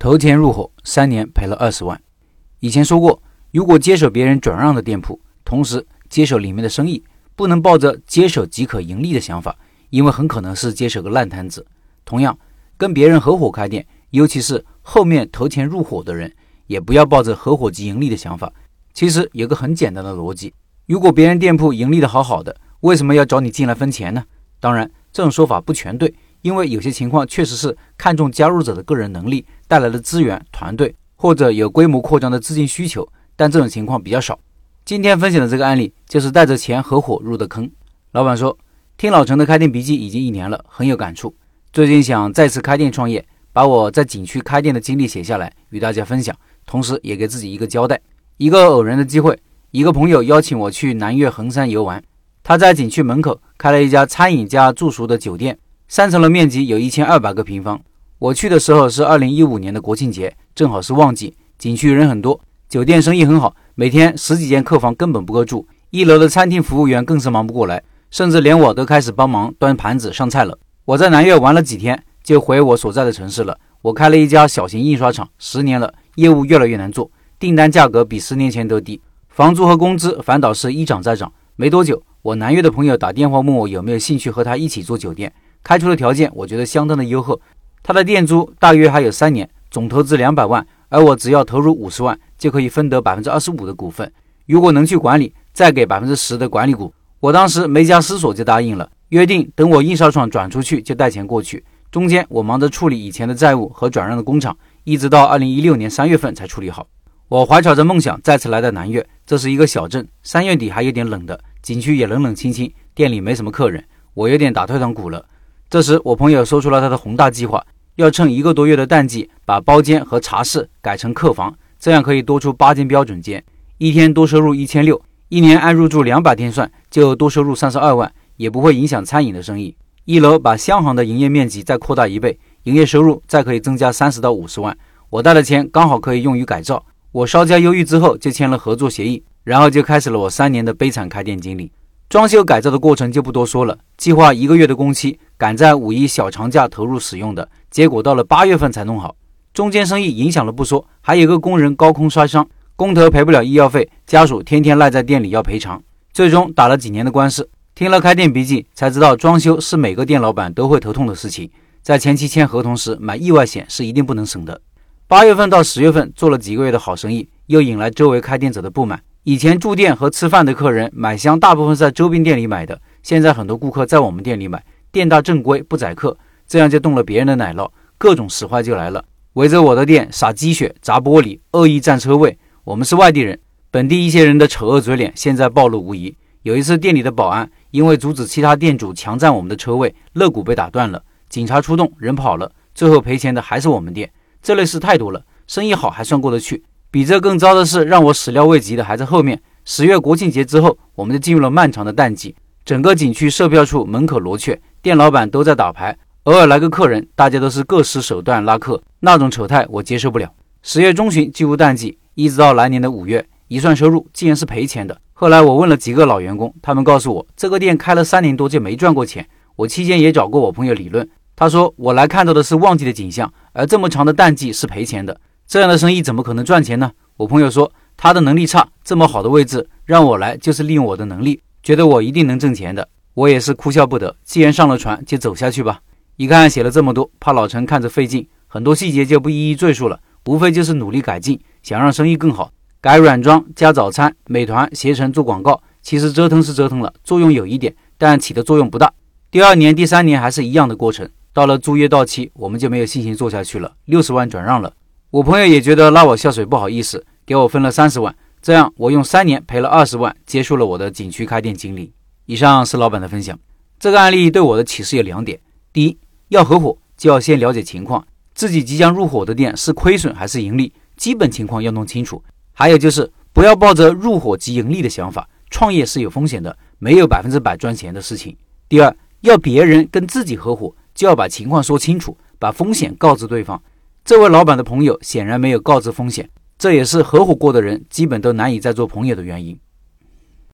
投钱入伙，三年赔了二十万。以前说过，如果接手别人转让的店铺，同时接手里面的生意，不能抱着接手即可盈利的想法，因为很可能是接手个烂摊子。同样，跟别人合伙开店，尤其是后面投钱入伙的人，也不要抱着合伙即盈利的想法。其实有个很简单的逻辑：如果别人店铺盈利的好好的，为什么要找你进来分钱呢？当然，这种说法不全对。因为有些情况确实是看重加入者的个人能力带来的资源、团队，或者有规模扩张的资金需求，但这种情况比较少。今天分享的这个案例就是带着钱合伙入的坑。老板说，听老陈的开店笔记已经一年了，很有感触。最近想再次开店创业，把我在景区开店的经历写下来与大家分享，同时也给自己一个交代。一个偶然的机会，一个朋友邀请我去南岳衡山游玩，他在景区门口开了一家餐饮加住宿的酒店。三层楼面积有一千二百个平方。我去的时候是二零一五年的国庆节，正好是旺季，景区人很多，酒店生意很好，每天十几间客房根本不够住。一楼的餐厅服务员更是忙不过来，甚至连我都开始帮忙端盘子上菜了。我在南岳玩了几天，就回我所在的城市了。我开了一家小型印刷厂，十年了，业务越来越难做，订单价格比十年前都低，房租和工资反倒是一涨再涨。没多久，我南岳的朋友打电话问我有没有兴趣和他一起做酒店。开出的条件我觉得相当的优厚，他的店租大约还有三年，总投资两百万，而我只要投入五十万就可以分得百分之二十五的股份。如果能去管理，再给百分之十的管理股。我当时没加思索就答应了，约定等我印刷厂转出去就带钱过去。中间我忙着处理以前的债务和转让的工厂，一直到二零一六年三月份才处理好。我怀揣着梦想再次来到南岳，这是一个小镇，三月底还有点冷的，景区也冷冷清清，店里没什么客人，我有点打退堂鼓了。这时，我朋友说出了他的宏大计划，要趁一个多月的淡季，把包间和茶室改成客房，这样可以多出八间标准间，一天多收入一千六，一年按入住两百天算，就多收入三十二万，也不会影响餐饮的生意。一楼把香行的营业面积再扩大一倍，营业收入再可以增加三十到五十万。我带的钱刚好可以用于改造。我稍加犹豫之后，就签了合作协议，然后就开始了我三年的悲惨开店经历。装修改造的过程就不多说了，计划一个月的工期。赶在五一小长假投入使用的，结果到了八月份才弄好，中间生意影响了不说，还有个工人高空摔伤，工头赔不了医药费，家属天天赖在店里要赔偿，最终打了几年的官司。听了开店笔记才知道，装修是每个店老板都会头痛的事情，在前期签合同时买意外险是一定不能省的。八月份到十月份做了几个月的好生意，又引来周围开店者的不满。以前住店和吃饭的客人买箱大部分在周边店里买的，现在很多顾客在我们店里买。店大正规不宰客，这样就动了别人的奶酪，各种使坏就来了，围着我的店撒鸡血、砸玻璃，恶意占车位。我们是外地人，本地一些人的丑恶嘴脸现在暴露无遗。有一次店里的保安因为阻止其他店主强占我们的车位，肋骨被打断了，警察出动，人跑了，最后赔钱的还是我们店。这类事太多了，生意好还算过得去，比这更糟的是让我始料未及的还在后面。十月国庆节之后，我们就进入了漫长的淡季，整个景区售票处门口罗雀。店老板都在打牌，偶尔来个客人，大家都是各施手段拉客，那种丑态我接受不了。十月中旬进入淡季，一直到来年的五月，一算收入竟然是赔钱的。后来我问了几个老员工，他们告诉我，这个店开了三年多就没赚过钱。我期间也找过我朋友理论，他说我来看到的是旺季的景象，而这么长的淡季是赔钱的，这样的生意怎么可能赚钱呢？我朋友说他的能力差，这么好的位置让我来就是利用我的能力，觉得我一定能挣钱的。我也是哭笑不得，既然上了船，就走下去吧。一看写了这么多，怕老陈看着费劲，很多细节就不一一赘述了，无非就是努力改进，想让生意更好，改软装、加早餐、美团、携程做广告。其实折腾是折腾了，作用有一点，但起的作用不大。第二年、第三年还是一样的过程，到了租约到期，我们就没有信心做下去了，六十万转让了。我朋友也觉得拉我下水不好意思，给我分了三十万，这样我用三年赔了二十万，结束了我的景区开店经历。以上是老板的分享。这个案例对我的启示有两点：第一，要合伙就要先了解情况，自己即将入伙的店是亏损还是盈利，基本情况要弄清楚。还有就是不要抱着入伙即盈利的想法，创业是有风险的，没有百分之百赚钱的事情。第二，要别人跟自己合伙，就要把情况说清楚，把风险告知对方。这位老板的朋友显然没有告知风险，这也是合伙过的人基本都难以再做朋友的原因。